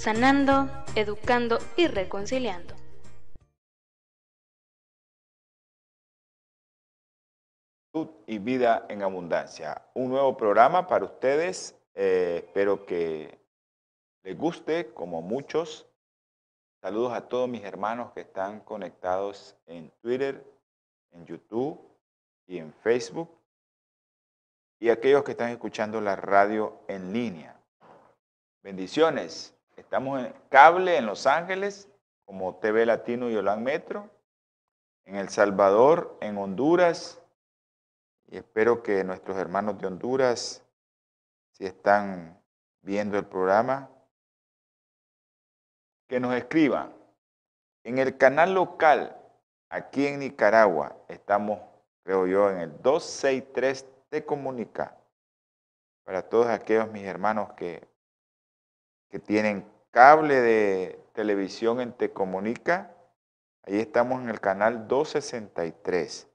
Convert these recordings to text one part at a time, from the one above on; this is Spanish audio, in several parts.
sanando, educando y reconciliando. y vida en abundancia. Un nuevo programa para ustedes. Eh, espero que les guste, como muchos. Saludos a todos mis hermanos que están conectados en Twitter, en YouTube y en Facebook. Y aquellos que están escuchando la radio en línea. Bendiciones. Estamos en cable en Los Ángeles, como TV Latino y Olan Metro. En El Salvador, en Honduras, y espero que nuestros hermanos de Honduras, si están viendo el programa, que nos escriban. En el canal local, aquí en Nicaragua, estamos, creo yo, en el 263 Te Comunica. Para todos aquellos mis hermanos que, que tienen cable de televisión en Te Comunica, ahí estamos en el canal 263.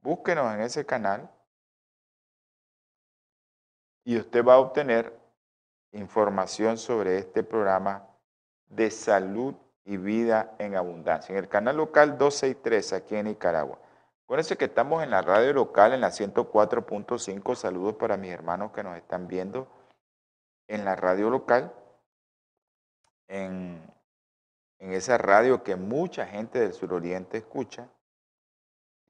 Búsquenos en ese canal y usted va a obtener información sobre este programa de salud y vida en abundancia. En el canal local 263 aquí en Nicaragua. Acuérdense que estamos en la radio local en la 104.5. Saludos para mis hermanos que nos están viendo en la radio local. En, en esa radio que mucha gente del suroriente escucha.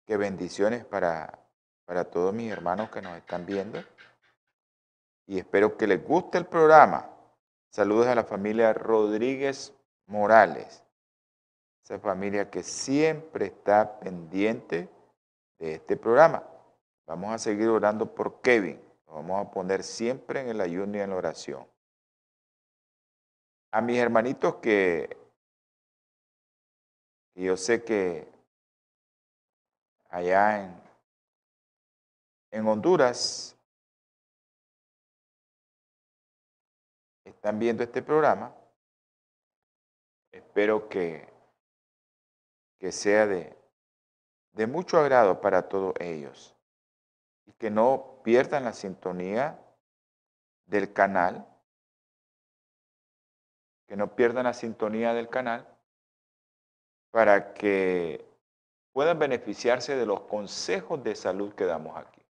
Qué bendiciones para, para todos mis hermanos que nos están viendo y espero que les guste el programa. Saludos a la familia Rodríguez Morales, esa familia que siempre está pendiente de este programa. Vamos a seguir orando por Kevin. Lo vamos a poner siempre en el ayuno y en la oración. A mis hermanitos que, yo sé que allá en, en Honduras están viendo este programa, espero que, que sea de, de mucho agrado para todos ellos y que no pierdan la sintonía del canal, que no pierdan la sintonía del canal para que puedan beneficiarse de los consejos de salud que damos aquí.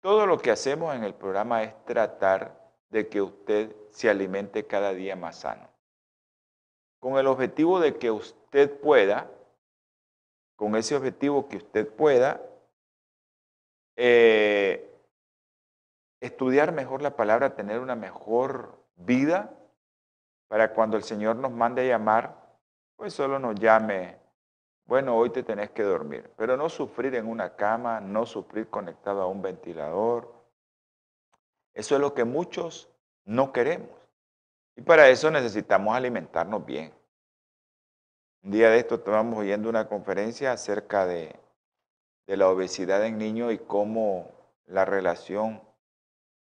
Todo lo que hacemos en el programa es tratar de que usted se alimente cada día más sano. Con el objetivo de que usted pueda, con ese objetivo que usted pueda, eh, estudiar mejor la palabra, tener una mejor vida, para cuando el Señor nos mande a llamar, pues solo nos llame, bueno, hoy te tenés que dormir, pero no sufrir en una cama, no sufrir conectado a un ventilador. Eso es lo que muchos no queremos. Y para eso necesitamos alimentarnos bien. Un día de esto estábamos oyendo una conferencia acerca de, de la obesidad en niños y cómo la relación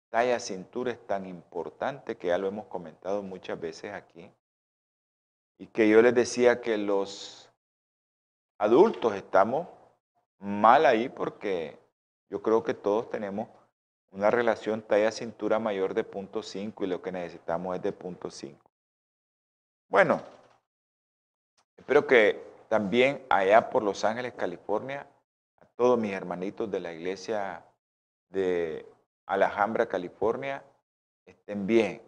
talla-cintura es tan importante que ya lo hemos comentado muchas veces aquí. Y que yo les decía que los adultos estamos mal ahí porque yo creo que todos tenemos una relación talla-cintura mayor de 0.5 y lo que necesitamos es de 0.5. Bueno, espero que también allá por Los Ángeles, California, a todos mis hermanitos de la iglesia de Alhambra, California, estén bien.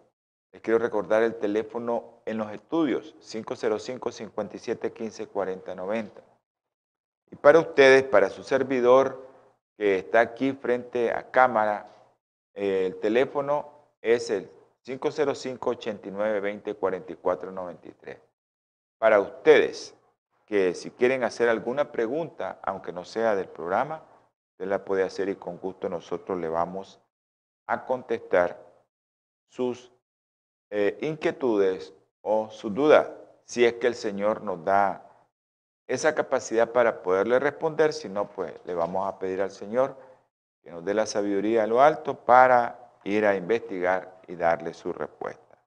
Les quiero recordar el teléfono en los estudios, 505-5715-4090. Y para ustedes, para su servidor, que está aquí frente a cámara. el teléfono es el 505-8920-4493. Para ustedes que si quieren hacer alguna pregunta, aunque no sea del programa, usted la puede hacer y con gusto nosotros le vamos a contestar sus eh, inquietudes o sus dudas, si es que el Señor nos da esa capacidad para poderle responder, si no, pues le vamos a pedir al Señor que nos dé la sabiduría a lo alto para ir a investigar y darle su respuesta.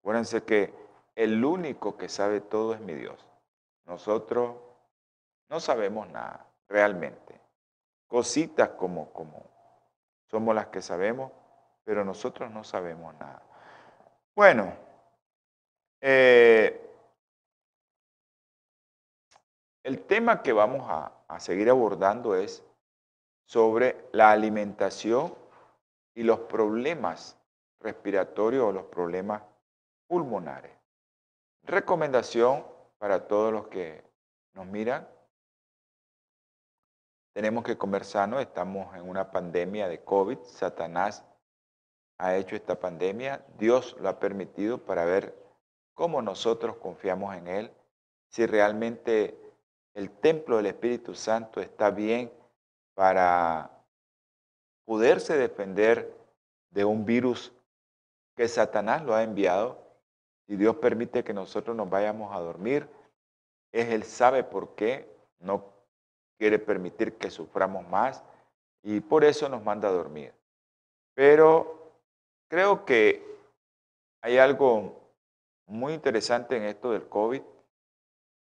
Acuérdense que el único que sabe todo es mi Dios. Nosotros no sabemos nada, realmente. Cositas como, como somos las que sabemos, pero nosotros no sabemos nada. Bueno, eh, el tema que vamos a, a seguir abordando es sobre la alimentación y los problemas respiratorios o los problemas pulmonares. Recomendación para todos los que nos miran. Tenemos que comer sano, estamos en una pandemia de COVID, Satanás ha hecho esta pandemia, Dios lo ha permitido para ver cómo nosotros confiamos en Él, si realmente el templo del Espíritu Santo está bien para poderse defender de un virus que Satanás lo ha enviado. Si Dios permite que nosotros nos vayamos a dormir, es Él sabe por qué, no quiere permitir que suframos más y por eso nos manda a dormir. Pero creo que hay algo muy interesante en esto del COVID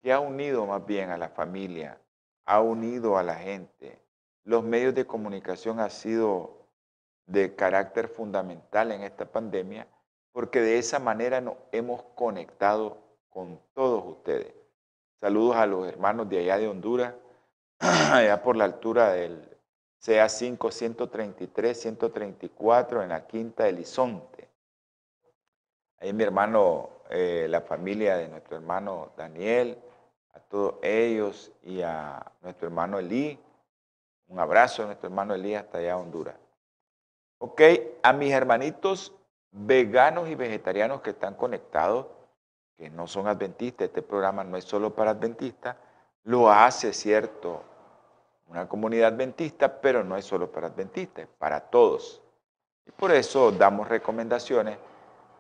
que ha unido más bien a la familia, ha unido a la gente, los medios de comunicación han sido de carácter fundamental en esta pandemia porque de esa manera nos hemos conectado con todos ustedes. Saludos a los hermanos de allá de Honduras, allá por la altura del CA5 133, 134 en la Quinta del Isonte. Ahí mi hermano, eh, la familia de nuestro hermano Daniel, a todos ellos y a nuestro hermano Elí, un abrazo a nuestro hermano Elías hasta allá Honduras. Ok, a mis hermanitos veganos y vegetarianos que están conectados, que no son adventistas, este programa no es solo para adventistas, lo hace, cierto, una comunidad adventista, pero no es solo para adventistas, es para todos. Y por eso damos recomendaciones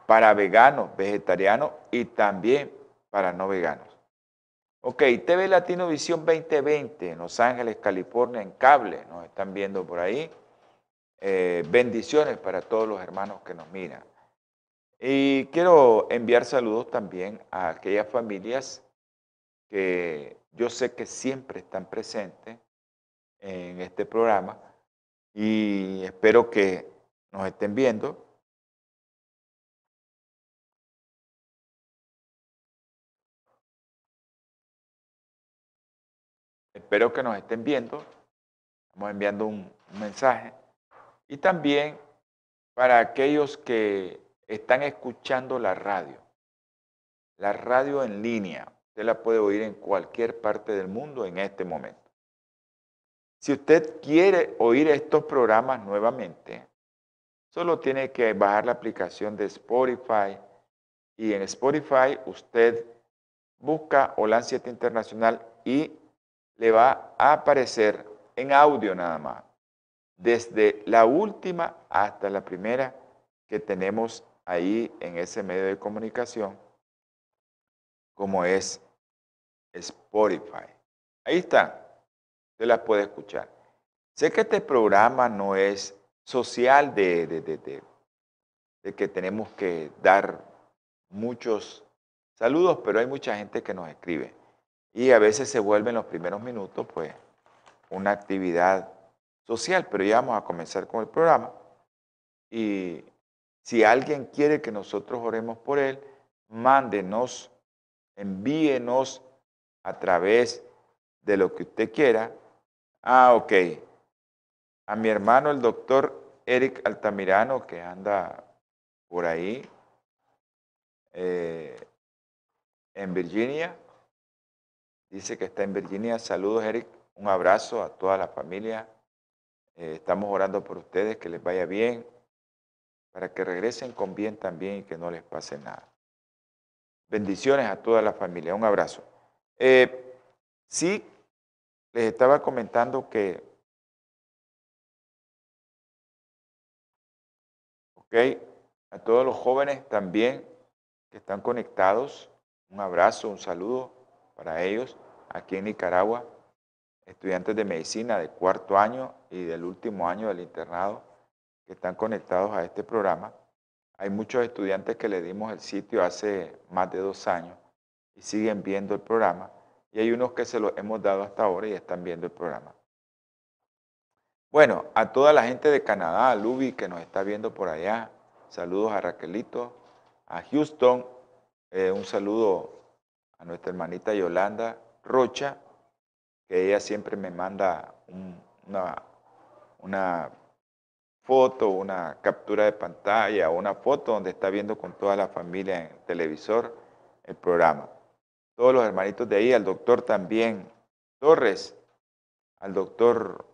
para veganos, vegetarianos y también para no veganos. Ok, TV Latino Visión 2020 en Los Ángeles, California, en cable, nos están viendo por ahí. Eh, bendiciones para todos los hermanos que nos miran. Y quiero enviar saludos también a aquellas familias que yo sé que siempre están presentes en este programa y espero que nos estén viendo Espero que nos estén viendo. Estamos enviando un, mensaje. Y también para aquellos que están escuchando la radio. La radio en línea. Usted la puede oír en cualquier parte del mundo en este momento. Si usted quiere oír estos programas nuevamente, solo tiene que bajar la aplicación de Spotify y en Spotify usted busca Holan 7 Internacional y le va a aparecer en audio nada más, desde la última hasta la primera que tenemos ahí en ese medio de comunicación, como es Spotify. Ahí está, usted la puede escuchar. Sé que este programa no es social de, de, de, de que tenemos que dar muchos saludos, pero hay mucha gente que nos escribe. Y a veces se vuelve en los primeros minutos, pues, una actividad social, pero ya vamos a comenzar con el programa. Y si alguien quiere que nosotros oremos por él, mándenos, envíenos a través de lo que usted quiera. Ah, ok. A mi hermano, el doctor Eric Altamirano, que anda por ahí eh, en Virginia, Dice que está en Virginia. Saludos, Eric. Un abrazo a toda la familia. Eh, estamos orando por ustedes, que les vaya bien, para que regresen con bien también y que no les pase nada. Bendiciones a toda la familia. Un abrazo. Eh, sí, les estaba comentando que, ok, a todos los jóvenes también que están conectados. Un abrazo, un saludo para ellos aquí en Nicaragua, estudiantes de medicina de cuarto año y del último año del internado que están conectados a este programa. Hay muchos estudiantes que le dimos el sitio hace más de dos años y siguen viendo el programa. Y hay unos que se lo hemos dado hasta ahora y están viendo el programa. Bueno, a toda la gente de Canadá, a Luby que nos está viendo por allá, saludos a Raquelito, a Houston, eh, un saludo a nuestra hermanita Yolanda Rocha, que ella siempre me manda una, una foto, una captura de pantalla, una foto donde está viendo con toda la familia en el televisor el programa. Todos los hermanitos de ahí, al doctor también Torres, al doctor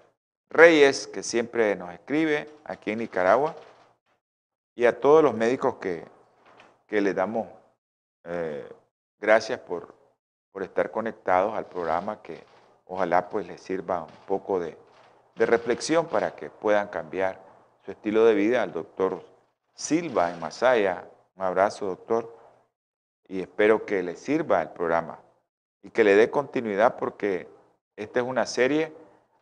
Reyes, que siempre nos escribe aquí en Nicaragua, y a todos los médicos que, que le damos eh, gracias por, por, estar conectados al programa, que ojalá pues les sirva un poco de, de reflexión para que puedan cambiar su estilo de vida. Al doctor Silva en Masaya, un abrazo doctor, y espero que le sirva el programa y que le dé continuidad porque esta es una serie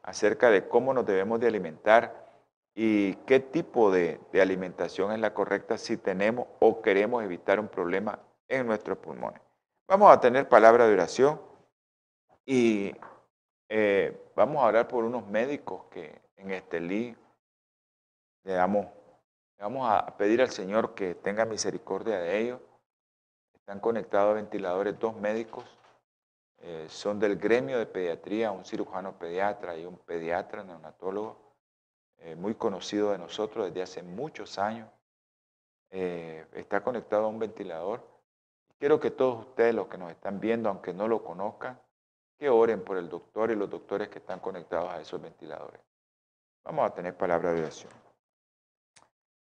acerca de cómo nos debemos de alimentar y qué tipo de, alimentación es la correcta si tenemos o queremos evitar un problema en nuestros pulmones. Vamos a tener palabra de oración y eh, vamos a orar por unos médicos que en Estelí le damos, le vamos a pedir al Señor que tenga misericordia de ellos. Están conectados a ventiladores dos médicos eh, son del gremio de pediatría, un cirujano pediatra y un pediatra neonatólogo, eh, muy conocido de nosotros desde hace muchos años. Eh, está conectado a un ventilador. Quiero que todos ustedes, los que nos están viendo, aunque no lo conozcan, que oren por el doctor y los doctores que están conectados a esos ventiladores. Vamos a tener palabra de oración.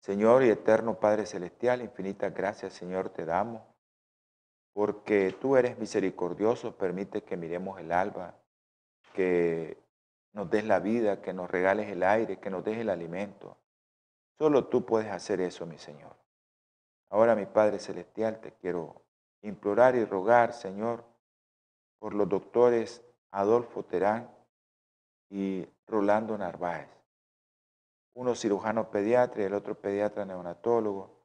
Señor y eterno Padre Celestial, infinitas gracias, Señor, te damos porque tú eres misericordioso, permite que miremos el alba, que nos des la vida, que nos regales el aire, que nos des el alimento. Solo tú puedes hacer eso, mi Señor. Ahora, mi Padre Celestial, te quiero implorar y rogar, Señor, por los doctores Adolfo Terán y Rolando Narváez, uno cirujano pediatra y el otro pediatra neonatólogo,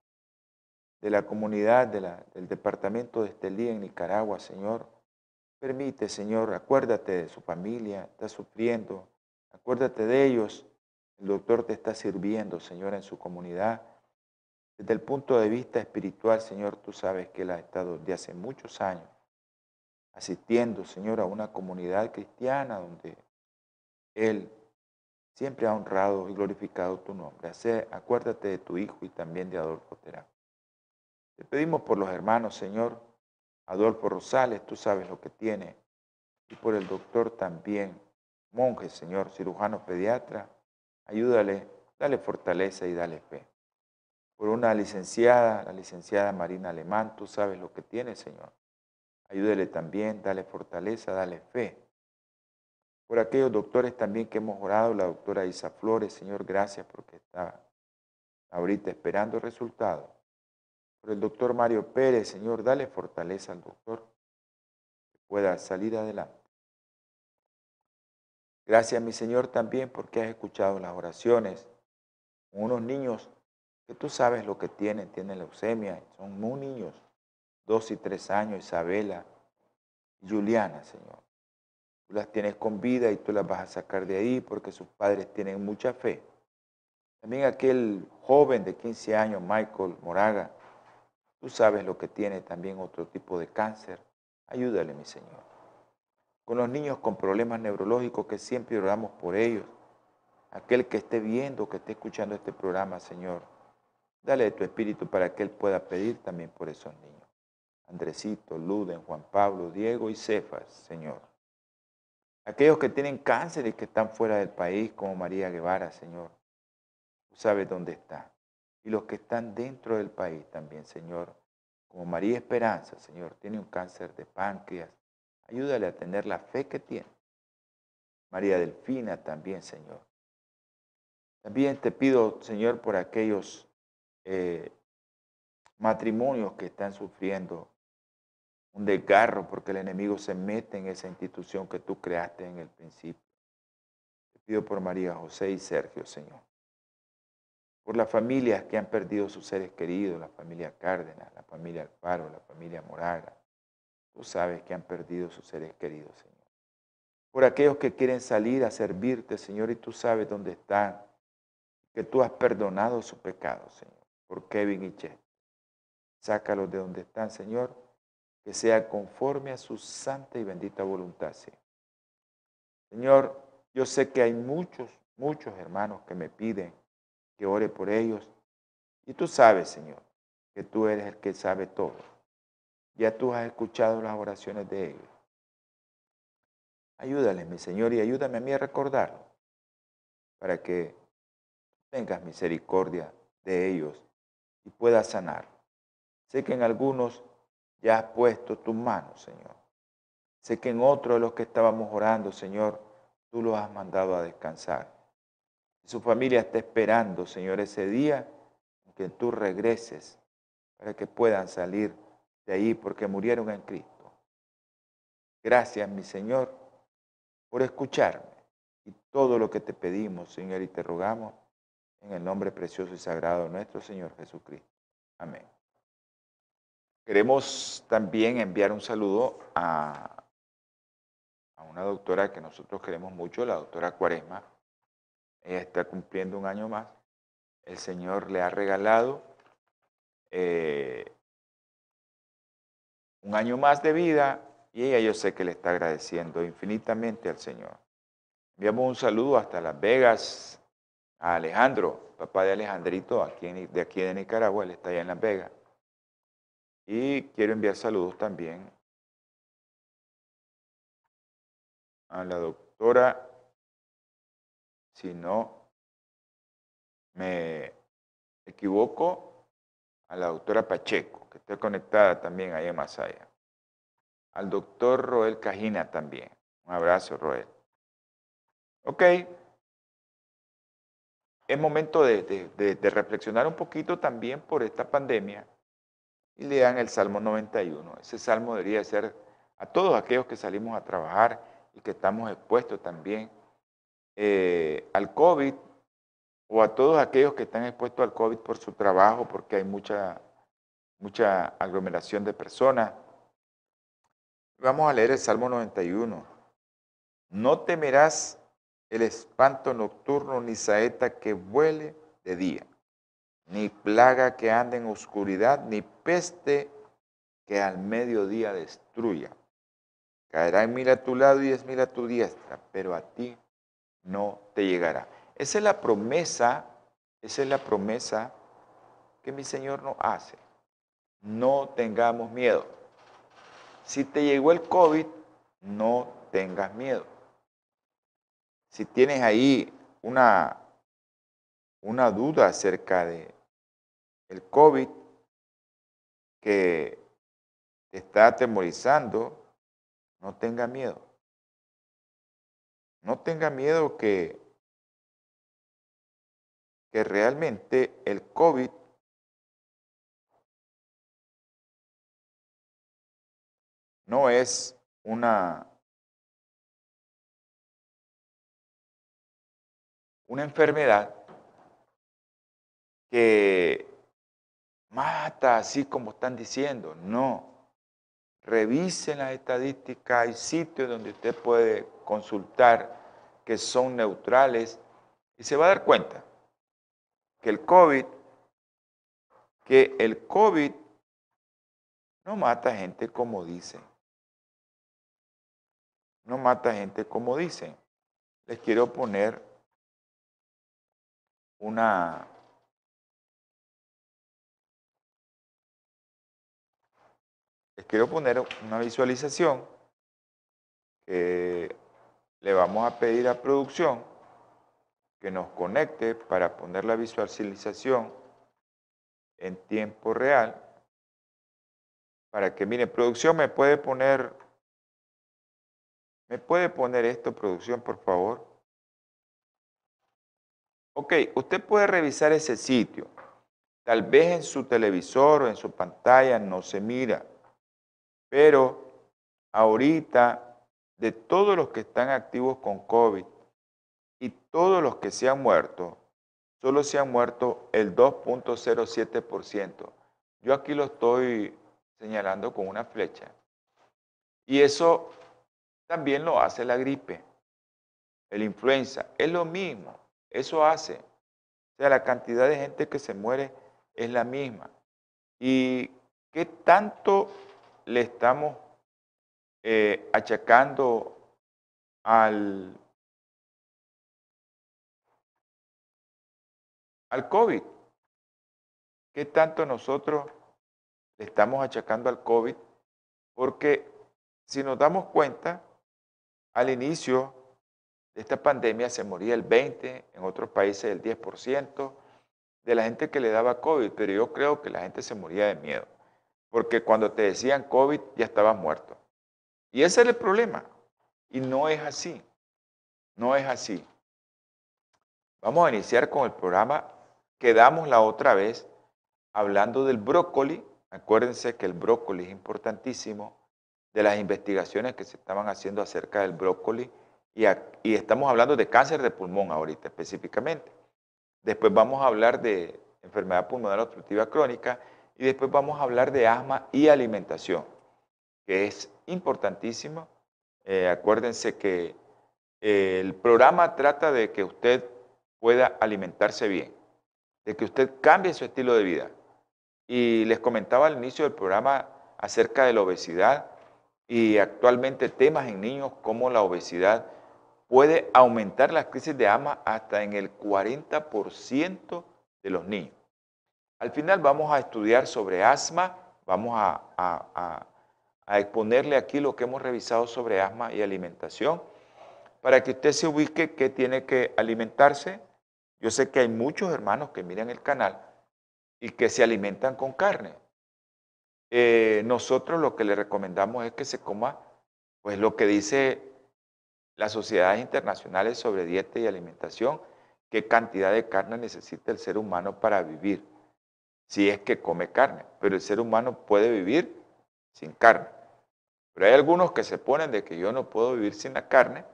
de la comunidad del departamento de Estelí en Nicaragua, Señor. Permite, Señor, acuérdate de su familia, está sufriendo, acuérdate de ellos. El doctor te está sirviendo, Señor, en su comunidad. Desde el punto de vista espiritual, Señor, tú sabes que él ha estado de hace muchos años asistiendo, Señor, a una comunidad cristiana donde él siempre ha honrado y glorificado tu nombre. acuérdate de tu hijo y también de Adolfo Terán. Te pedimos por los hermanos, Señor, Adolfo Rosales, tú sabes lo que tiene, y por el doctor también, monje, Señor, cirujano pediatra, ayúdale, dale fortaleza y dale fe. Por una licenciada, la licenciada Marina Alemán, tú sabes lo que tiene, Señor. Ayúdale también, dale fortaleza, dale fe. Por aquellos doctores también que hemos orado, la doctora Isa Flores, Señor, gracias porque está ahorita esperando resultados por el doctor Mario Pérez, Señor, dale fortaleza al doctor que pueda salir adelante. Gracias, mi Señor, también porque has escuchado las oraciones. Unos niños que tú sabes lo que tienen, tienen leucemia, son muy niños, dos y tres años, Isabela y Juliana, Señor. Tú las tienes con vida y tú las vas a sacar de ahí porque sus padres tienen mucha fe. También aquel joven de 15 años, Michael Moraga, Tú sabes lo que tiene también otro tipo de cáncer. Ayúdale, mi Señor. Con los niños con problemas neurológicos que siempre oramos por ellos. Aquel que esté viendo, que esté escuchando este programa, Señor. Dale tu espíritu para que Él pueda pedir también por esos niños. Andresito, Luden, Juan Pablo, Diego y Cefas, Señor. Aquellos que tienen cáncer y que están fuera del país, como María Guevara, Señor. Tú sabes dónde está y los que están dentro del país también, Señor. Como María Esperanza, Señor, tiene un cáncer de páncreas. Ayúdale a tener la fe que tiene. María Delfina también, Señor. También te pido, Señor, por aquellos eh, matrimonios que están sufriendo un desgarro porque el enemigo se mete en esa institución que tú creaste en el principio. Te pido por María José y Sergio, Señor. Por las familias que han perdido sus seres queridos, la familia Cárdenas, la familia Alfaro, la familia Moraga. Tú sabes que han perdido sus seres queridos, Señor. Por aquellos que quieren salir a servirte, Señor, y tú sabes dónde están. Que tú has perdonado su pecado, Señor. Por Kevin y Chet. Sácalos de donde están, Señor que sea conforme a su santa y bendita voluntad. Señor, yo sé que hay muchos, muchos hermanos que me piden que ore por ellos. Y tú sabes, Señor, que tú eres el que sabe todo. Ya tú has escuchado las oraciones de ellos. Ayúdales, mi Señor, y ayúdame a mí a recordarlo, para que tengas misericordia de ellos y puedas sanar. Sé que en algunos ya has puesto tus manos, Señor. Sé que en otro de los que estábamos orando, Señor, tú los has mandado a descansar. Su familia está esperando, Señor, ese día en que tú regreses para que puedan salir de ahí porque murieron en Cristo. Gracias, mi Señor, por escucharme y todo lo que te pedimos, Señor, y te rogamos en el nombre precioso y sagrado de nuestro Señor Jesucristo. Amén. Queremos también enviar un saludo a, a una doctora que nosotros queremos mucho, la doctora Cuaresma. Ella está cumpliendo un año más. El Señor le ha regalado eh, un año más de vida y ella yo sé que le está agradeciendo infinitamente al Señor. Enviamos un saludo hasta Las Vegas a Alejandro, papá de Alejandrito, de aquí de Nicaragua, él está allá en Las Vegas. Y quiero enviar saludos también a la doctora, si no me equivoco, a la doctora Pacheco, que está conectada también ahí en Masaya. Al doctor Roel Cajina también. Un abrazo, Roel. Ok. Es momento de, de reflexionar un poquito también por esta pandemia y lean el Salmo 91. Ese salmo debería ser a todos aquellos que salimos a trabajar y que estamos expuestos también eh, al COVID o a todos aquellos que están expuestos al COVID por su trabajo, porque hay mucha, mucha aglomeración de personas. Vamos a leer el Salmo 91. No temerás el espanto nocturno ni saeta que vuele de día ni plaga que ande en oscuridad, ni peste que al mediodía destruya. Caerán mil a tu lado y diez mil a tu diestra, pero a ti no te llegará. Esa es la promesa, esa es la promesa que mi Señor nos hace. No tengamos miedo. Si te llegó el COVID, no tengas miedo. Si tienes ahí una, una duda acerca de el COVID que te está atemorizando, no tenga miedo. No tenga miedo que, que realmente el COVID no es una, una enfermedad que mata así como están diciendo. No. Revisen las estadísticas, hay sitios donde usted puede consultar que son neutrales y se va a dar cuenta que el COVID, que el COVID no mata gente como dicen. No mata gente como dicen. Les quiero poner una, les quiero poner una visualización que le vamos a pedir a producción que nos conecte para poner la visualización en tiempo real. Para que, mire, producción me puede poner, me puede poner esto, producción, por favor. Ok, usted puede revisar ese sitio. Tal vez en su televisor o en su pantalla no se mira, pero ahorita de todos los que están activos con COVID y todos los que se han muerto, solo se han muerto el 2.07%. Yo aquí lo estoy señalando con una flecha. Y eso también lo hace la gripe, el influenza. Es lo mismo, eso hace. O sea, la cantidad de gente que se muere es la misma. ¿Y qué tanto le estamos eh, achacando al, al COVID? ¿Qué tanto nosotros le estamos achacando al COVID? Porque si nos damos cuenta, al inicio de esta pandemia se moría el 20, en otros países el 10% de la gente que le daba COVID, pero yo creo que la gente se moría de miedo, porque cuando te decían COVID ya estabas muerto. Y ese es el problema. Y no es así, no es así. Vamos a iniciar con el programa. Quedamos la otra vez hablando del brócoli. Acuérdense que el brócoli es importantísimo, de las investigaciones que se estaban haciendo acerca del brócoli. Y, y estamos hablando de cáncer de pulmón ahorita específicamente. Después vamos a hablar de enfermedad pulmonar obstructiva crónica y después vamos a hablar de asma y alimentación, que es importantísimo. Eh, acuérdense que eh, el programa trata de que usted pueda alimentarse bien, de que usted cambie su estilo de vida. Y les comentaba al inicio del programa acerca de la obesidad y actualmente temas en niños como la obesidad puede aumentar las crisis de asma hasta en el 40% de los niños. Al final vamos a estudiar sobre asma, vamos a, exponerle aquí lo que hemos revisado sobre asma y alimentación, para que usted se ubique qué tiene que alimentarse. Yo sé que hay muchos hermanos que miran el canal y que se alimentan con carne. Eh, nosotros lo que le recomendamos es que se coma pues lo que dice las sociedades internacionales sobre dieta y alimentación, qué cantidad de carne necesita el ser humano para vivir, si es que come carne. Pero el ser humano puede vivir sin carne. Pero hay algunos que se ponen de que yo no puedo vivir sin la carne,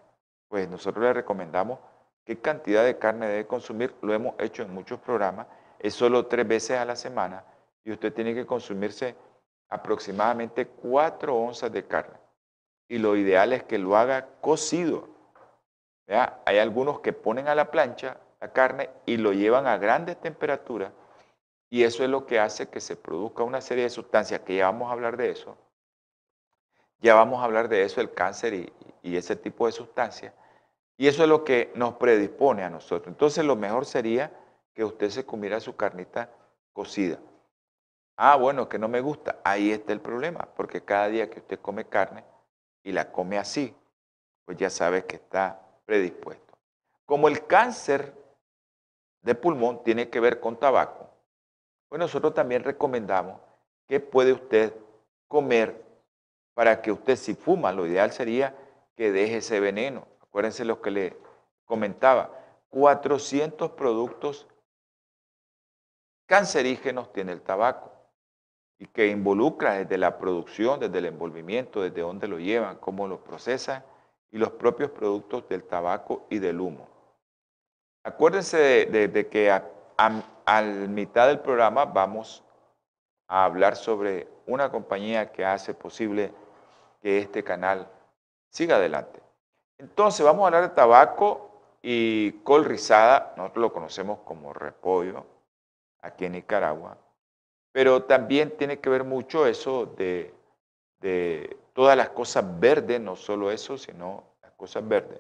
pues nosotros le recomendamos qué cantidad de carne debe consumir. Lo hemos hecho en muchos programas, es solo tres veces a la semana y usted tiene que consumirse aproximadamente cuatro onzas de carne y lo ideal es que lo haga cocido. Hay algunos que ponen a la plancha la carne y lo llevan a grandes temperaturas y eso es lo que hace que se produzca una serie de sustancias, que ya vamos a hablar de eso. Ya vamos a hablar de eso, el cáncer y, ese tipo de sustancias. Y eso es lo que nos predispone a nosotros. Entonces lo mejor sería que usted se comiera su carnita cocida. Ah, bueno, que no me gusta. Ahí está el problema, porque cada día que usted come carne, y la come así, pues ya sabes que está predispuesto. Como el cáncer de pulmón tiene que ver con tabaco, pues nosotros también recomendamos que puede usted comer para que usted si fuma, lo ideal sería que deje ese veneno. Acuérdense lo que le comentaba, 400 productos cancerígenos tiene el tabaco y que involucra desde la producción, desde el envolvimiento, desde dónde lo llevan, cómo lo procesan y los propios productos del tabaco y del humo. Acuérdense de, que a, mitad del programa vamos a hablar sobre una compañía que hace posible que este canal siga adelante. Entonces vamos a hablar de tabaco y col rizada, nosotros lo conocemos como repollo aquí en Nicaragua. Pero también tiene que ver mucho eso de, todas las cosas verdes, no solo eso, sino las cosas verdes.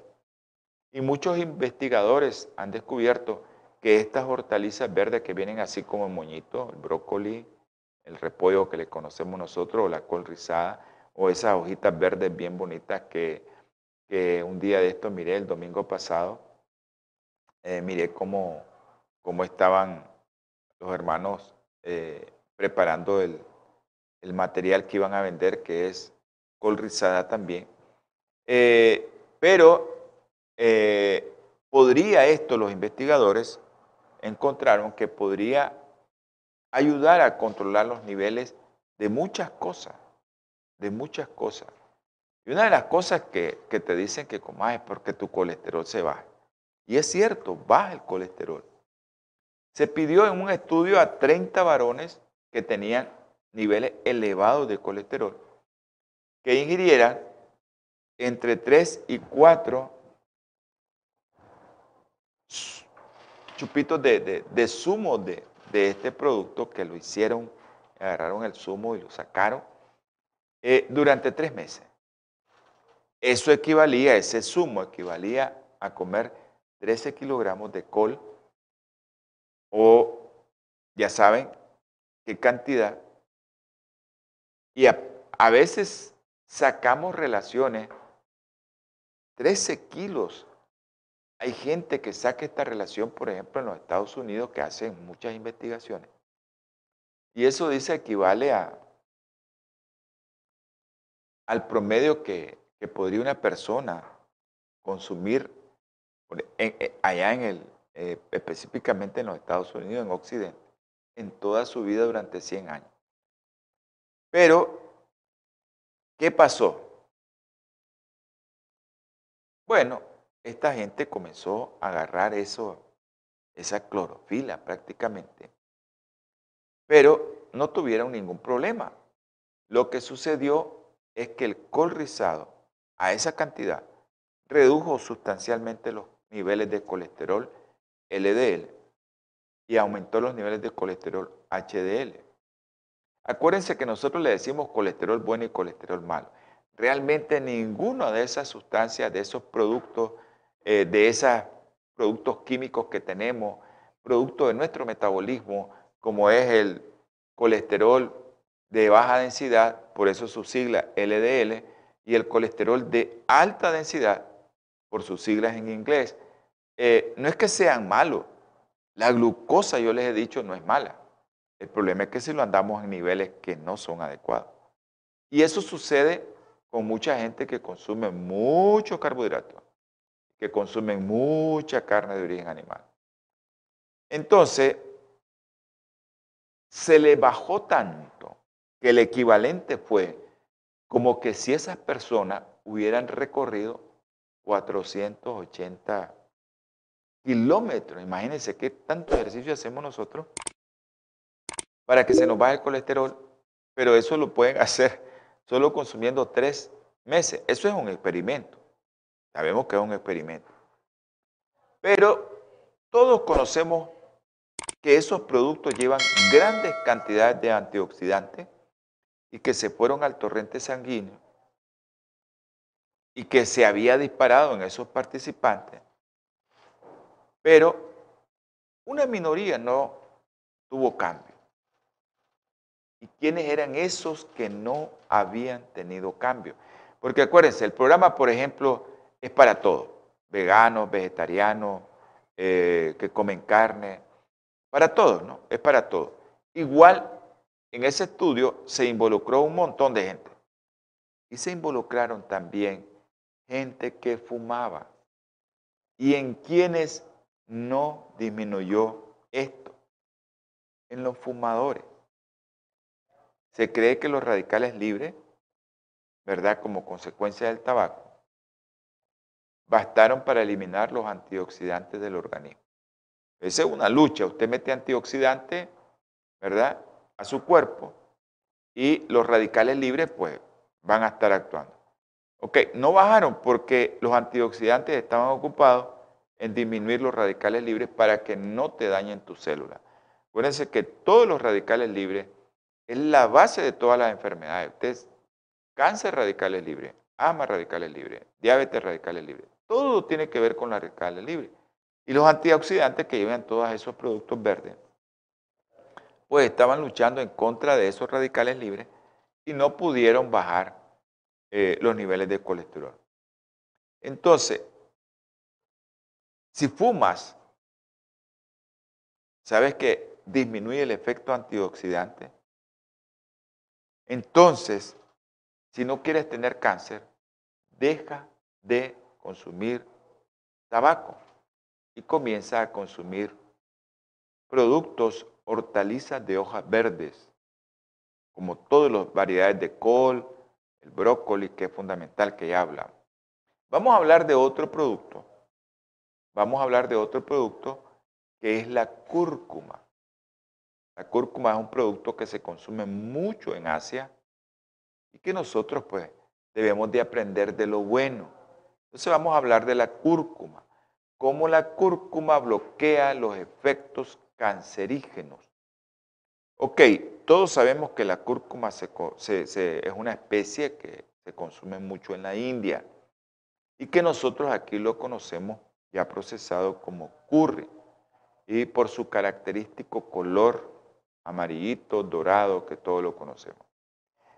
Y muchos investigadores han descubierto que estas hortalizas verdes que vienen así como el moñito, el brócoli, el repollo que le conocemos nosotros, o la col rizada, o esas hojitas verdes bien bonitas que, un día de esto miré el domingo pasado, eh, miré cómo, cómo, estaban los hermanos eh, preparando el, material que iban a vender, que es col rizada también. Eh, pero podría esto, los investigadores encontraron que podría ayudar a controlar los niveles de muchas cosas, de muchas cosas. Y una de las cosas que, te dicen que comas es porque tu colesterol se baja. Y es cierto, baja el colesterol. Se pidió en un estudio a 30 varones que tenían niveles elevados de colesterol que ingirieran entre 3 y 4 chupitos de, de, zumo de, de, este producto que lo hicieron, agarraron el zumo y lo sacaron eh, durante tres meses. Eso equivalía, ese zumo equivalía a comer 13 kilogramos de col o, ya saben, qué cantidad. Y a, a veces sacamos relaciones 13 kilos hay gente que saca esta relación, por ejemplo, en los Estados Unidos, que hacen muchas investigaciones. Y eso dice equivale a, al promedio que, podría una persona consumir allá en el, eh, específicamente en los Estados Unidos, en Occidente, en toda su vida durante 100 años. Pero, ¿qué pasó? Bueno, esta gente comenzó a agarrar eso, esa clorofila prácticamente, pero no tuvieron ningún problema. Lo que sucedió es que el col rizado a esa cantidad redujo sustancialmente los niveles de colesterol LDL y aumentó los niveles de colesterol HDL. Acuérdense que nosotros le decimos colesterol bueno y colesterol malo. Realmente ninguna de esas sustancias, de esos productos eh, de esos productos químicos que tenemos, producto de nuestro metabolismo, como es el colesterol de baja densidad, por eso su sigla LDL, y el colesterol de alta densidad, por sus siglas en inglés. Eh, no es que sean malos, la glucosa, yo les he dicho, no es mala. El problema es que si lo andamos en niveles que no son adecuados. Y eso sucede con mucha gente que consume mucho carbohidrato que consumen mucha carne de origen animal. Entonces, se le bajó tanto que el equivalente fue como que si esas personas hubieran recorrido 480 kilómetros. Imagínense qué tanto ejercicio hacemos nosotros para que se nos baje el colesterol, pero eso lo pueden hacer solo consumiendo tres meses. Eso es un experimento. Sabemos que es un experimento. Pero todos conocemos que esos productos llevan grandes cantidades de antioxidantes y que se fueron al torrente sanguíneo y que se había disparado en esos participantes. Pero una minoría no tuvo cambio. ¿Y quiénes eran esos que no habían tenido cambio? Porque acuérdense, el programa, por ejemplo, es para todos, veganos, vegetarianos, eh, que comen carne, para todos, ¿no? Es para todos. Igual, en ese estudio se involucró un montón de gente. Y se involucraron también gente que fumaba. Y en quienes no disminuyó esto. En los fumadores. Se cree que los radicales libres, ¿verdad? Como consecuencia del tabaco, bastaron para eliminar los antioxidantes del organismo. Esa es una lucha. Usted mete antioxidantes, ¿verdad?, a su cuerpo y los radicales libres, pues, van a estar actuando. Ok, no bajaron porque los antioxidantes estaban ocupados en disminuir los radicales libres para que no te dañen tus células. Acuérdense que todos los radicales libres es la base de todas las enfermedades. Ustedes, cáncer radicales libres, asma radicales libres, diabetes radicales libres. Todo tiene que ver con la radicales libres. Y los antioxidantes que llevan todos esos productos verdes, pues estaban luchando en contra de esos radicales libres y no pudieron bajar eh, los niveles de colesterol. Entonces, si fumas, ¿sabes que disminuye el efecto antioxidante? Entonces, si no quieres tener cáncer, deja de consumir tabaco y comienza a consumir productos hortalizas de hojas verdes, como todas las variedades de col, el brócoli, que es fundamental que ya hablamos. Vamos a hablar de otro producto. Vamos a hablar de otro producto que es la cúrcuma. La cúrcuma es un producto que se consume mucho en Asia y que nosotros pues debemos de aprender de lo bueno. Entonces vamos a hablar de la cúrcuma, cómo la cúrcuma bloquea los efectos cancerígenos. Ok, todos sabemos que la cúrcuma es una especie que se consume mucho en la India y que nosotros aquí lo conocemos ya procesado como curry y por su característico color amarillito, dorado, que todos lo conocemos.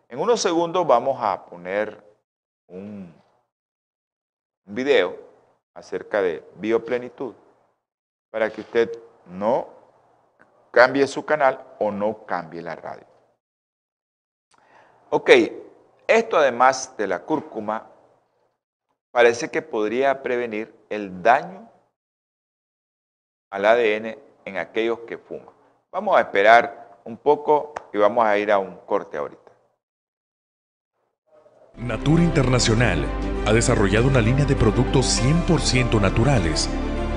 En unos segundos vamos a poner un, un video acerca de bioplenitud para que usted no cambie su canal o no cambie la radio. Ok, esto además de la cúrcuma, parece que podría prevenir el daño al ADN en aquellos que fuman. Vamos a esperar un poco y vamos a ir a un corte ahorita. Natura Internacional ha desarrollado una línea de productos 100% naturales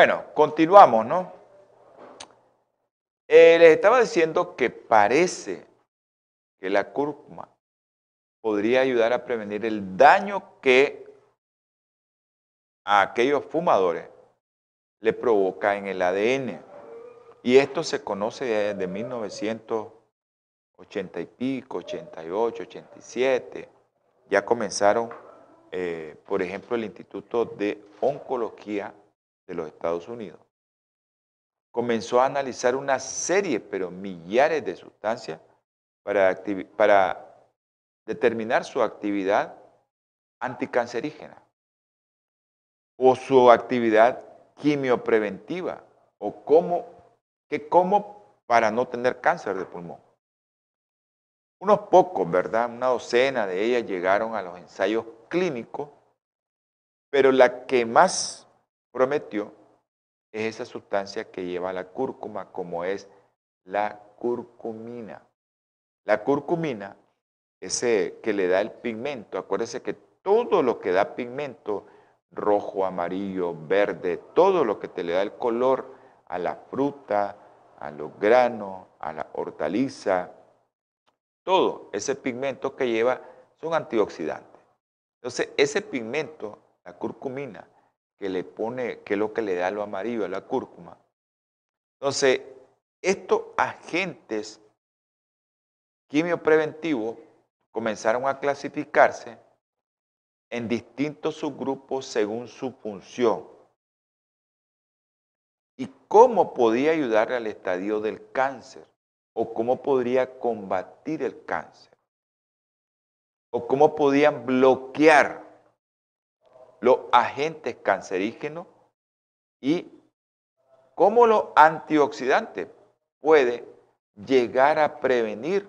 Bueno, continuamos, ¿no? Eh, les estaba diciendo que parece que la cúrcuma podría ayudar a prevenir el daño que a aquellos fumadores le provoca en el ADN. Y esto se conoce desde 1980 y pico, 88, 87. Ya comenzaron, eh, por ejemplo, el Instituto de Oncología de los Estados Unidos. Comenzó a analizar una serie, pero millares de sustancias para, determinar su actividad anticancerígena o su actividad quimiopreventiva o cómo, que cómo para no tener cáncer de pulmón. Unos pocos, ¿verdad? Una docena de ellas llegaron a los ensayos clínicos, pero la que más prometió es esa sustancia que lleva la cúrcuma, como es la curcumina. La curcumina ese que le da el pigmento. Acuérdese que todo lo que da pigmento, rojo, amarillo, verde, todo lo que te le da el color a la fruta, a los granos, a la hortaliza, todo ese pigmento que lleva son antioxidantes. Entonces, ese pigmento, la curcumina, que le pone, que es lo que le da lo amarillo a la cúrcuma. Entonces, estos agentes quimiopreventivos comenzaron a clasificarse en distintos subgrupos según su función. Y cómo podía ayudar al estadio del cáncer o cómo podría combatir el cáncer o cómo podían bloquear los agentes cancerígenos y cómo los antioxidantes puede llegar a prevenir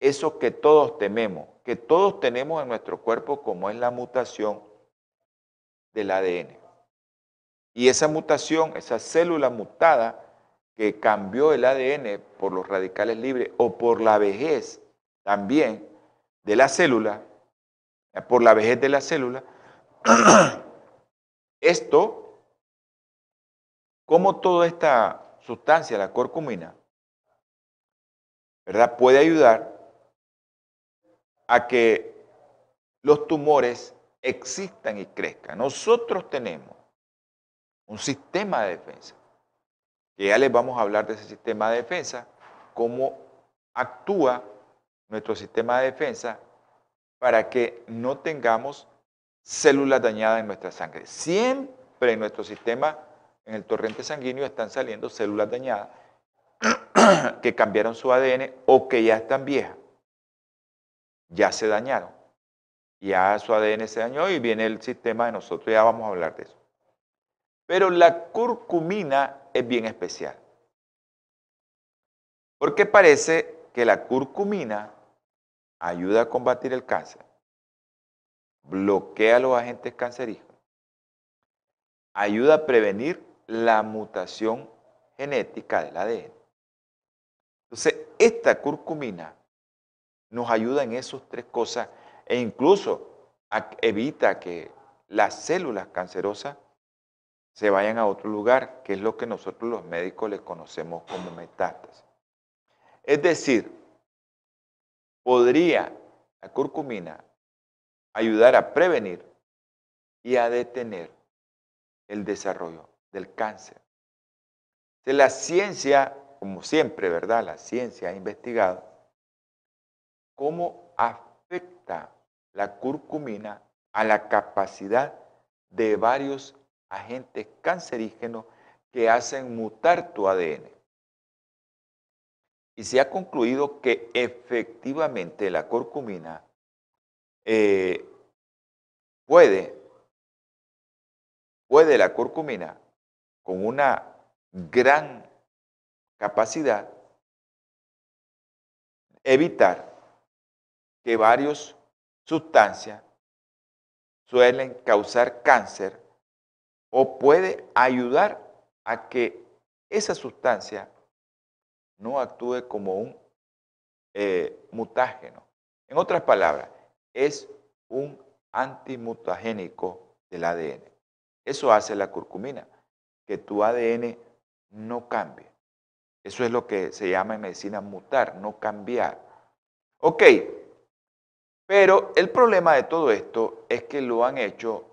eso que todos tememos, que todos tenemos en nuestro cuerpo como es la mutación del ADN. Y esa mutación, esa célula mutada que cambió el ADN por los radicales libres o por la vejez también de la célula, por la vejez de la célula, esto, como toda esta sustancia, la corcumina, ¿verdad? Puede ayudar a que los tumores existan y crezcan. Nosotros tenemos un sistema de defensa, que ya les vamos a hablar de ese sistema de defensa, cómo actúa nuestro sistema de defensa para que no tengamos células dañadas en nuestra sangre. Siempre en nuestro sistema, en el torrente sanguíneo, están saliendo células dañadas que cambiaron su ADN o que ya están viejas. Ya se dañaron. Ya su ADN se dañó y viene el sistema de nosotros. Ya vamos a hablar de eso. Pero la curcumina es bien especial. Porque parece que la curcumina ayuda a combatir el cáncer, bloquea los agentes cancerígenos, ayuda a prevenir la mutación genética del ADN. Entonces, esta curcumina nos ayuda en esas tres cosas e incluso evita que las células cancerosas se vayan a otro lugar, que es lo que nosotros los médicos le conocemos como metástasis. Es decir, podría la curcumina ayudar a prevenir y a detener el desarrollo del cáncer. La ciencia, como siempre, ¿verdad? La ciencia ha investigado cómo afecta la curcumina a la capacidad de varios agentes cancerígenos que hacen mutar tu ADN y se ha concluido que efectivamente la curcumina eh, puede, puede la curcumina con una gran capacidad evitar que varias sustancias suelen causar cáncer o puede ayudar a que esa sustancia no actúe como un eh, mutágeno. En otras palabras, es un antimutagénico del ADN. Eso hace la curcumina, que tu ADN no cambie. Eso es lo que se llama en medicina mutar, no cambiar. Ok, pero el problema de todo esto es que lo han hecho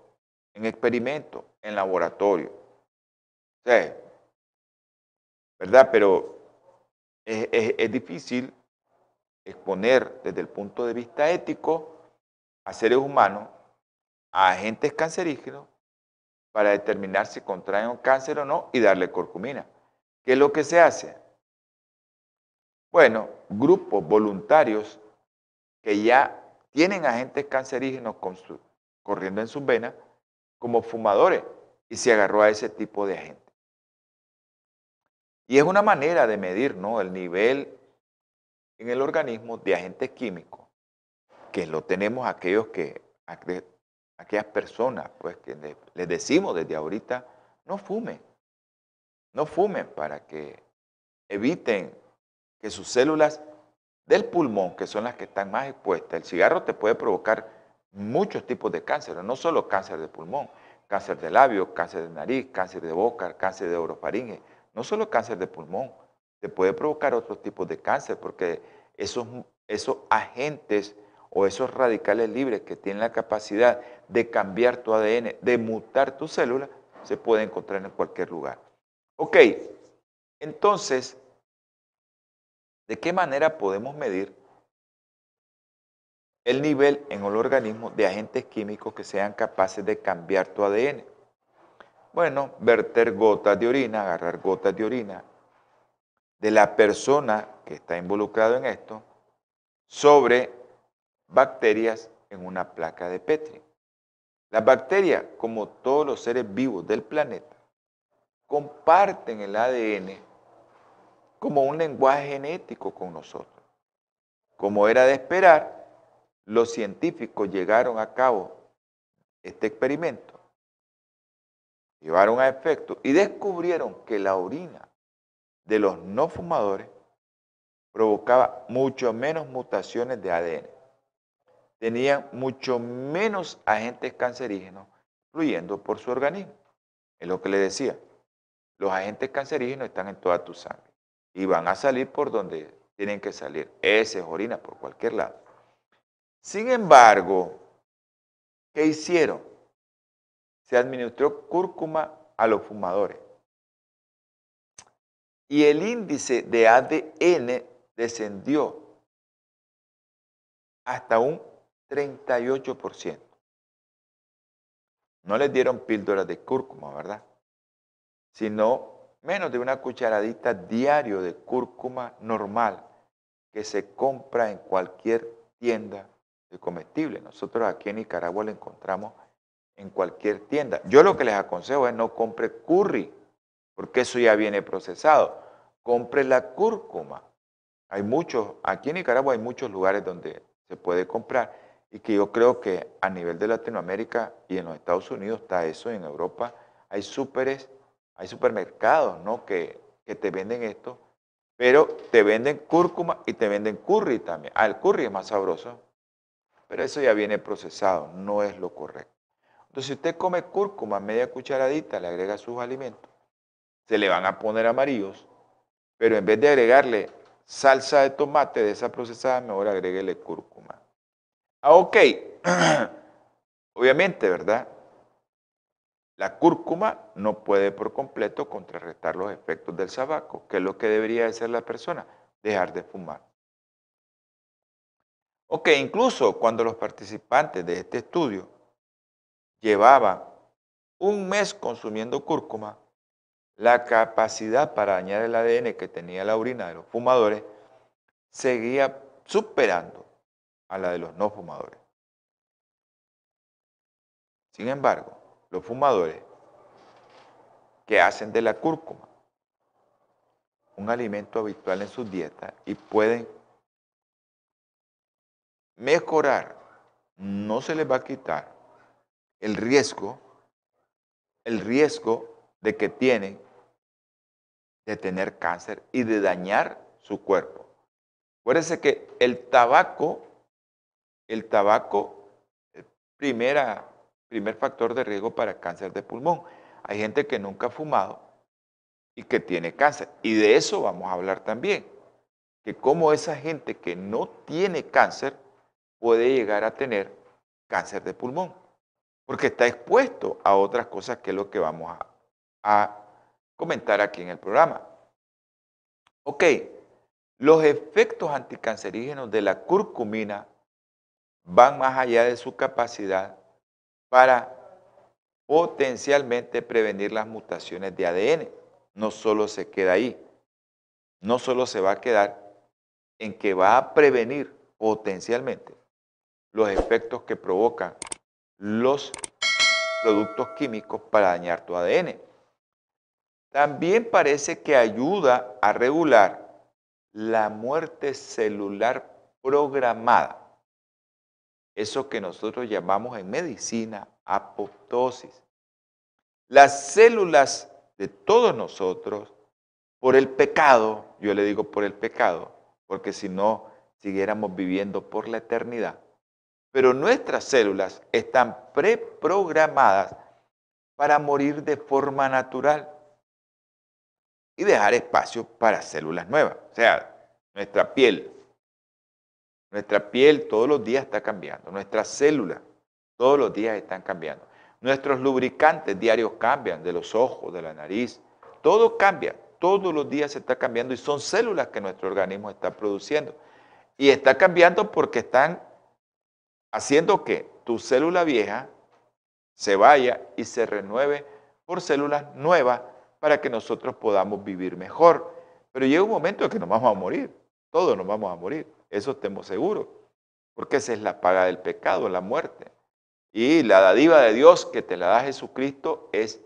en experimentos, en laboratorio. ¿Verdad? Pero es, difícil exponer desde el punto de vista ético a seres humanos, a agentes cancerígenos, para determinar si contraen un cáncer o no y darle curcumina. ¿Qué es lo que se hace? Bueno, grupos voluntarios que ya tienen agentes cancerígenos corriendo en sus venas como fumadores y se agarró a ese tipo de agentes. Y es una manera de medir ¿no? el nivel en el organismo de agentes químicos, que lo tenemos aquellos que, aquellas personas pues, que les decimos desde ahorita, no fumen, no fumen para que eviten que sus células del pulmón, que son las que están más expuestas, el cigarro te puede provocar muchos tipos de cáncer, no solo cáncer de pulmón, cáncer de labio, cáncer de nariz, cáncer de boca, cáncer de orofaringe, no solo cáncer de pulmón, te puede provocar otros tipos de cáncer porque esos, esos agentes o esos radicales libres que tienen la capacidad de cambiar tu ADN, de mutar tu célula, se puede encontrar en cualquier lugar. Ok, entonces, ¿de qué manera podemos medir el nivel en el organismo de agentes químicos que sean capaces de cambiar tu ADN? Bueno, verter gotas de orina, agarrar gotas de orina de la persona que está involucrado en esto sobre bacterias en una placa de Petri. Las bacterias, como todos los seres vivos del planeta, comparten el ADN como un lenguaje genético con nosotros. Como era de esperar, los científicos llegaron a cabo este experimento llevaron a efecto y descubrieron que la orina de los no fumadores provocaba mucho menos mutaciones de ADN. Tenían mucho menos agentes cancerígenos fluyendo por su organismo. Es lo que le decía. Los agentes cancerígenos están en toda tu sangre y van a salir por donde tienen que salir. Ese es orina por cualquier lado. Sin embargo, ¿qué hicieron? se administró cúrcuma a los fumadores. Y el índice de ADN descendió hasta un 38%. No les dieron píldoras de cúrcuma, ¿verdad? Sino menos de una cucharadita diario de cúrcuma normal que se compra en cualquier tienda de comestible. Nosotros aquí en Nicaragua lo encontramos en cualquier tienda. Yo lo que les aconsejo es no compre curry, porque eso ya viene procesado. Compre la cúrcuma. Hay muchos, aquí en Nicaragua hay muchos lugares donde se puede comprar y que yo creo que a nivel de Latinoamérica y en los Estados Unidos está eso, en Europa hay súperes, hay supermercados ¿no? que, que te venden esto, pero te venden cúrcuma y te venden curry también. Ah, el curry es más sabroso, pero eso ya viene procesado, no es lo correcto. Entonces, si usted come cúrcuma, media cucharadita, le agrega sus alimentos, se le van a poner amarillos, pero en vez de agregarle salsa de tomate de esa procesada, mejor agréguele cúrcuma. Ah, ok. Obviamente, ¿verdad? La cúrcuma no puede por completo contrarrestar los efectos del tabaco, que es lo que debería hacer la persona, dejar de fumar. Ok, incluso cuando los participantes de este estudio llevaban un mes consumiendo cúrcuma, la capacidad para dañar el ADN que tenía la orina de los fumadores seguía superando a la de los no fumadores. Sin embargo, los fumadores que hacen de la cúrcuma un alimento habitual en su dieta y pueden mejorar, no se les va a quitar el riesgo, el riesgo de que tienen de tener cáncer y de dañar su cuerpo. Acuérdense que el tabaco, el tabaco, es primera, primer factor de riesgo para cáncer de pulmón. Hay gente que nunca ha fumado y que tiene cáncer. Y de eso vamos a hablar también. Que cómo esa gente que no tiene cáncer puede llegar a tener cáncer de pulmón. Porque está expuesto a otras cosas que es lo que vamos a, a comentar aquí en el programa. Ok, los efectos anticancerígenos de la curcumina van más allá de su capacidad para potencialmente prevenir las mutaciones de ADN. No solo se queda ahí, no solo se va a quedar en que va a prevenir potencialmente los efectos que provocan los productos químicos para dañar tu ADN. También parece que ayuda a regular la muerte celular programada. Eso que nosotros llamamos en medicina apoptosis. Las células de todos nosotros, por el pecado, yo le digo por el pecado, porque si no, siguiéramos viviendo por la eternidad. Pero nuestras células están preprogramadas para morir de forma natural y dejar espacio para células nuevas. O sea, nuestra piel, nuestra piel todos los días está cambiando, nuestras células todos los días están cambiando. Nuestros lubricantes diarios cambian, de los ojos, de la nariz, todo cambia, todos los días se está cambiando y son células que nuestro organismo está produciendo. Y está cambiando porque están haciendo que tu célula vieja se vaya y se renueve por células nuevas para que nosotros podamos vivir mejor. Pero llega un momento en que nos vamos a morir, todos nos vamos a morir, eso estemos seguros, porque esa es la paga del pecado, la muerte. Y la dadiva de Dios que te la da Jesucristo es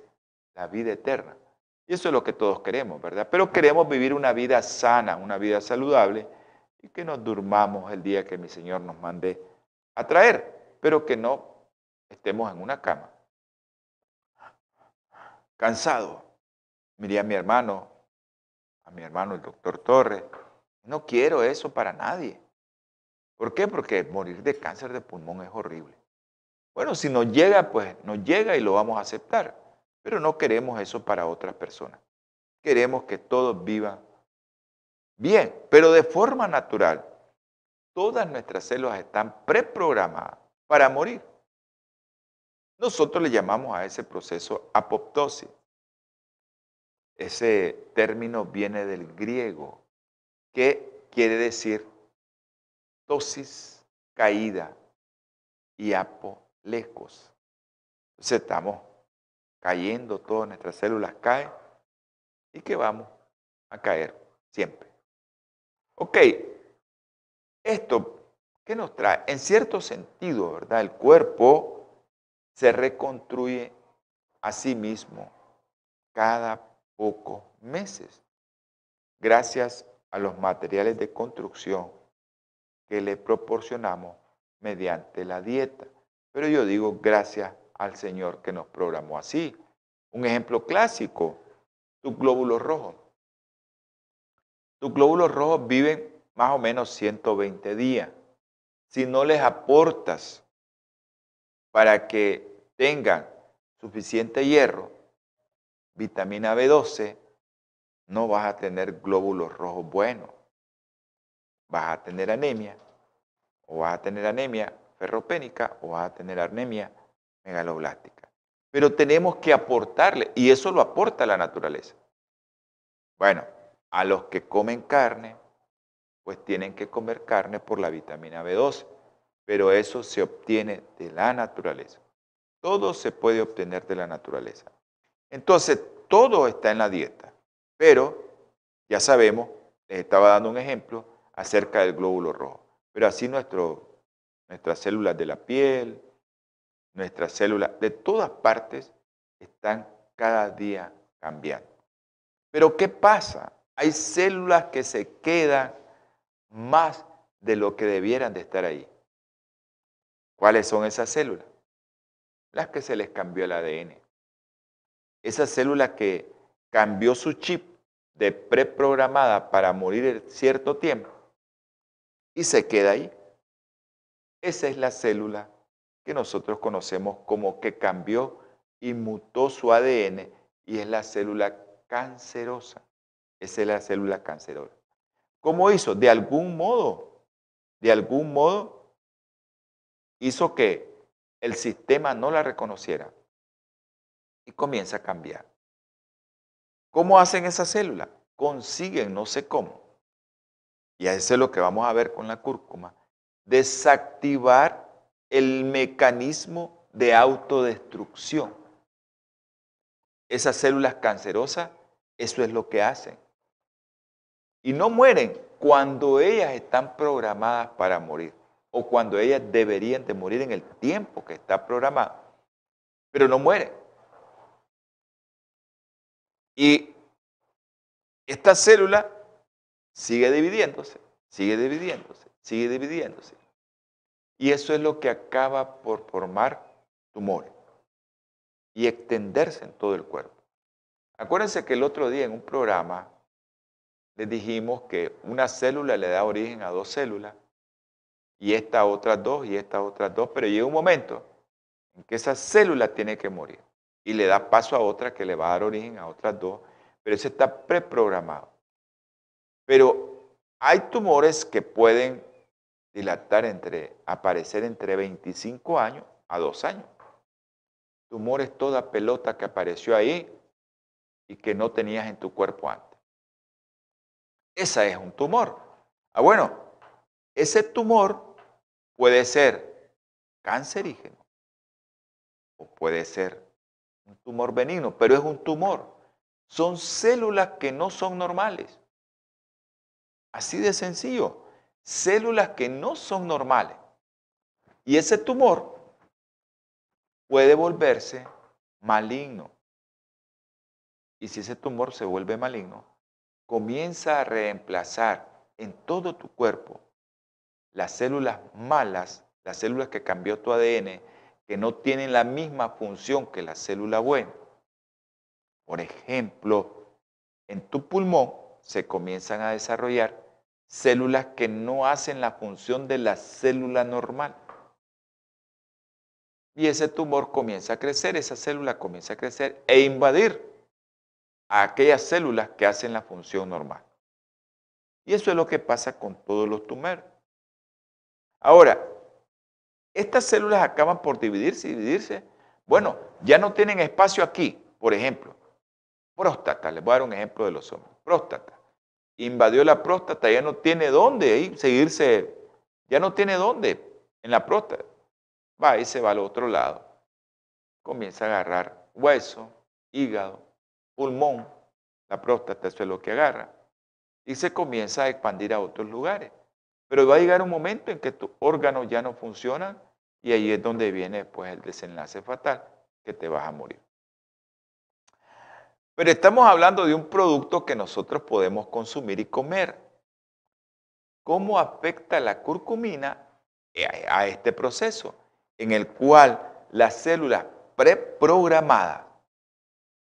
la vida eterna. Y eso es lo que todos queremos, ¿verdad? Pero queremos vivir una vida sana, una vida saludable y que nos durmamos el día que mi Señor nos mande a traer, pero que no estemos en una cama cansado, Miré a mi hermano, a mi hermano el doctor Torres. No quiero eso para nadie. ¿Por qué? Porque morir de cáncer de pulmón es horrible. Bueno, si nos llega, pues nos llega y lo vamos a aceptar. Pero no queremos eso para otras personas. Queremos que todos vivan bien, pero de forma natural. Todas nuestras células están preprogramadas para morir. Nosotros le llamamos a ese proceso apoptosis. Ese término viene del griego, que quiere decir tosis, caída, y apo, lejos. Entonces estamos cayendo, todas nuestras células caen y que vamos a caer siempre. Ok, esto, ¿qué nos trae? En cierto sentido, ¿verdad? El cuerpo se reconstruye a sí mismo cada pocos meses, gracias a los materiales de construcción que le proporcionamos mediante la dieta. Pero yo digo gracias al Señor que nos programó así. Un ejemplo clásico, tus glóbulos rojos. Tus glóbulos rojos viven más o menos 120 días. Si no les aportas para que tengan suficiente hierro, vitamina B12, no vas a tener glóbulos rojos buenos. Vas a tener anemia, o vas a tener anemia ferropénica, o vas a tener anemia megaloblástica. Pero tenemos que aportarle, y eso lo aporta la naturaleza. Bueno, a los que comen carne, pues tienen que comer carne por la vitamina B12, pero eso se obtiene de la naturaleza. Todo se puede obtener de la naturaleza. Entonces, todo está en la dieta, pero ya sabemos, les estaba dando un ejemplo acerca del glóbulo rojo, pero así nuestras células de la piel, nuestras células de todas partes están cada día cambiando. Pero ¿qué pasa? Hay células que se quedan más de lo que debieran de estar ahí. ¿Cuáles son esas células? Las que se les cambió el ADN. Esa célula que cambió su chip de preprogramada para morir en cierto tiempo y se queda ahí. Esa es la célula que nosotros conocemos como que cambió y mutó su ADN y es la célula cancerosa. Esa es la célula cancerosa. ¿Cómo hizo? De algún modo, de algún modo hizo que el sistema no la reconociera y comienza a cambiar. ¿Cómo hacen esa célula? Consiguen, no sé cómo, y eso es lo que vamos a ver con la cúrcuma, desactivar el mecanismo de autodestrucción. Esas células cancerosas, eso es lo que hacen. Y no mueren cuando ellas están programadas para morir o cuando ellas deberían de morir en el tiempo que está programado. Pero no mueren. Y esta célula sigue dividiéndose, sigue dividiéndose, sigue dividiéndose. Y eso es lo que acaba por formar tumores y extenderse en todo el cuerpo. Acuérdense que el otro día en un programa les dijimos que una célula le da origen a dos células y esta otras dos y esta otras dos, pero llega un momento en que esa célula tiene que morir y le da paso a otra que le va a dar origen a otras dos, pero eso está preprogramado. Pero hay tumores que pueden dilatar entre, aparecer entre 25 años a 2 años. Tumores toda pelota que apareció ahí y que no tenías en tu cuerpo antes. Esa es un tumor. Ah, bueno, ese tumor puede ser cancerígeno o puede ser un tumor benigno, pero es un tumor. Son células que no son normales. Así de sencillo. Células que no son normales. Y ese tumor puede volverse maligno. Y si ese tumor se vuelve maligno, comienza a reemplazar en todo tu cuerpo las células malas, las células que cambió tu ADN, que no tienen la misma función que la célula buena. Por ejemplo, en tu pulmón se comienzan a desarrollar células que no hacen la función de la célula normal. Y ese tumor comienza a crecer, esa célula comienza a crecer e invadir a aquellas células que hacen la función normal. Y eso es lo que pasa con todos los tumores. Ahora, estas células acaban por dividirse y dividirse. Bueno, ya no tienen espacio aquí, por ejemplo. Próstata, les voy a dar un ejemplo de los hombres. Próstata. Invadió la próstata, ya no tiene dónde seguirse, ya no tiene dónde en la próstata. Va y se va al otro lado. comienza a agarrar hueso, hígado, pulmón, la próstata, eso es lo que agarra, y se comienza a expandir a otros lugares. Pero va a llegar un momento en que tus órganos ya no funcionan y ahí es donde viene pues, el desenlace fatal, que te vas a morir. Pero estamos hablando de un producto que nosotros podemos consumir y comer. ¿Cómo afecta la curcumina a este proceso en el cual las células preprogramadas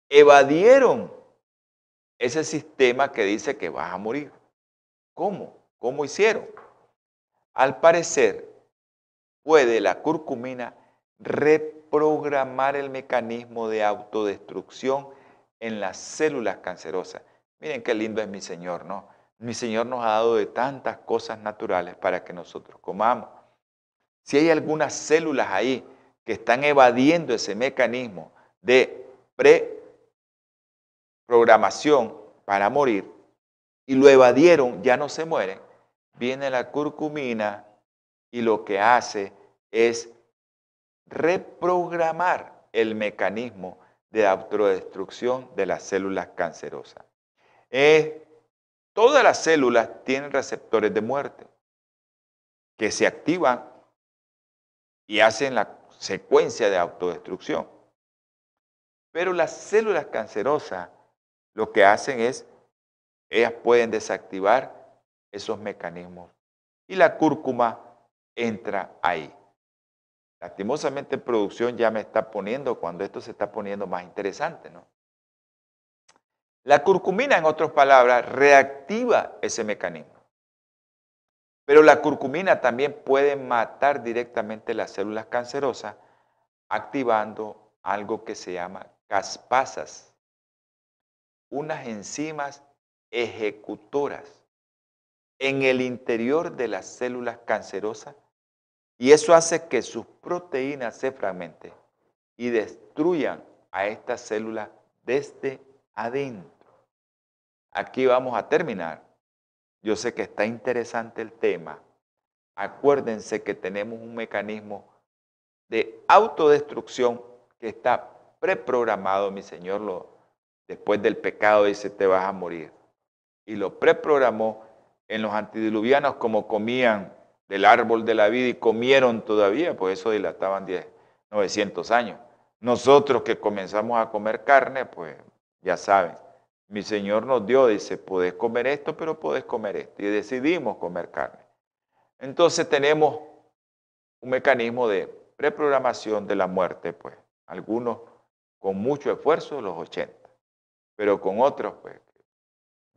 evadieron ese sistema que dice que vas a morir? ¿Cómo? ¿Cómo hicieron? Al parecer, puede la curcumina reprogramar el mecanismo de autodestrucción en las células cancerosas. Miren qué lindo es mi Señor, ¿no? Mi Señor nos ha dado de tantas cosas naturales para que nosotros comamos. Si hay algunas células ahí que están evadiendo ese mecanismo de preprogramación para morir y lo evadieron, ya no se mueren, viene la curcumina y lo que hace es reprogramar el mecanismo de autodestrucción de las células cancerosas. todas las células tienen receptores de muerte que se activan y hacen la secuencia de autodestrucción. Pero las células cancerosas lo que hacen es, ellas pueden desactivar esos mecanismos. Y la cúrcuma entra ahí. Lastimosamente producción ya me está poniendo, cuando esto se está poniendo más interesante, ¿no? La curcumina, en otras palabras, reactiva ese mecanismo. Pero la curcumina también puede matar directamente las células cancerosas activando algo que se llama caspasas, unas enzimas ejecutoras en el interior de las células cancerosas y eso hace que sus proteínas se fragmenten y destruyan a estas células desde adentro. Aquí vamos a terminar. Yo sé que está interesante el tema. Acuérdense que tenemos un mecanismo de autodestrucción que está preprogramado, mi Señor, lo, después del pecado dice, te vas a morir. Y lo preprogramó en los antidiluvianos como comían del árbol de la vida y comieron todavía, pues eso dilataban 10, 900 años. Nosotros que comenzamos a comer carne, pues ya saben, mi Señor nos dio, dice, podés comer esto, pero podés comer esto. Y decidimos comer carne. Entonces tenemos un mecanismo de preprogramación de la muerte, pues, algunos con mucho esfuerzo, los 80, pero con otros, pues,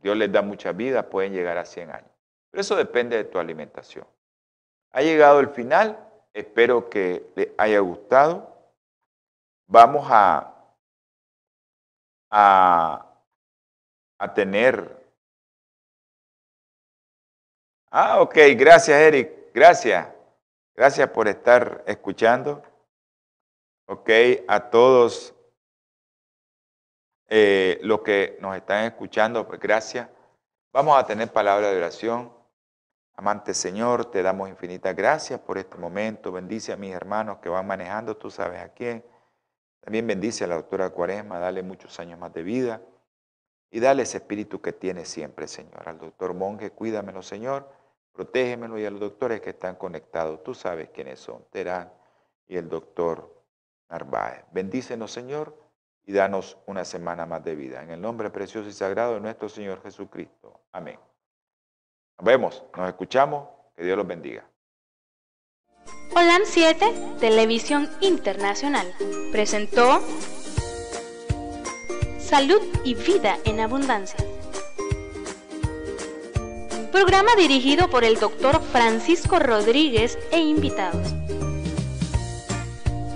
Dios les da mucha vida, pueden llegar a 100 años. Pero eso depende de tu alimentación. Ha llegado el final, espero que les haya gustado. Vamos a, a, a tener... Ah, ok, gracias Eric, gracias. Gracias por estar escuchando. Ok, a todos eh, los que nos están escuchando, pues gracias. Vamos a tener palabra de oración. Amante Señor, te damos infinitas gracias por este momento. Bendice a mis hermanos que van manejando, tú sabes a quién. También bendice a la doctora Cuaresma, dale muchos años más de vida. Y dale ese espíritu que tiene siempre, Señor. Al doctor Monge, cuídamelo, Señor. Protégemelo y a los doctores que están conectados. Tú sabes quiénes son, Terán y el doctor Narváez. Bendícenos, Señor, y danos una semana más de vida. En el nombre precioso y sagrado de nuestro Señor Jesucristo. Amén. Nos vemos, nos escuchamos, que Dios los bendiga. Holan 7, Televisión Internacional, presentó Salud y Vida en Abundancia. Programa dirigido por el doctor Francisco Rodríguez e invitados.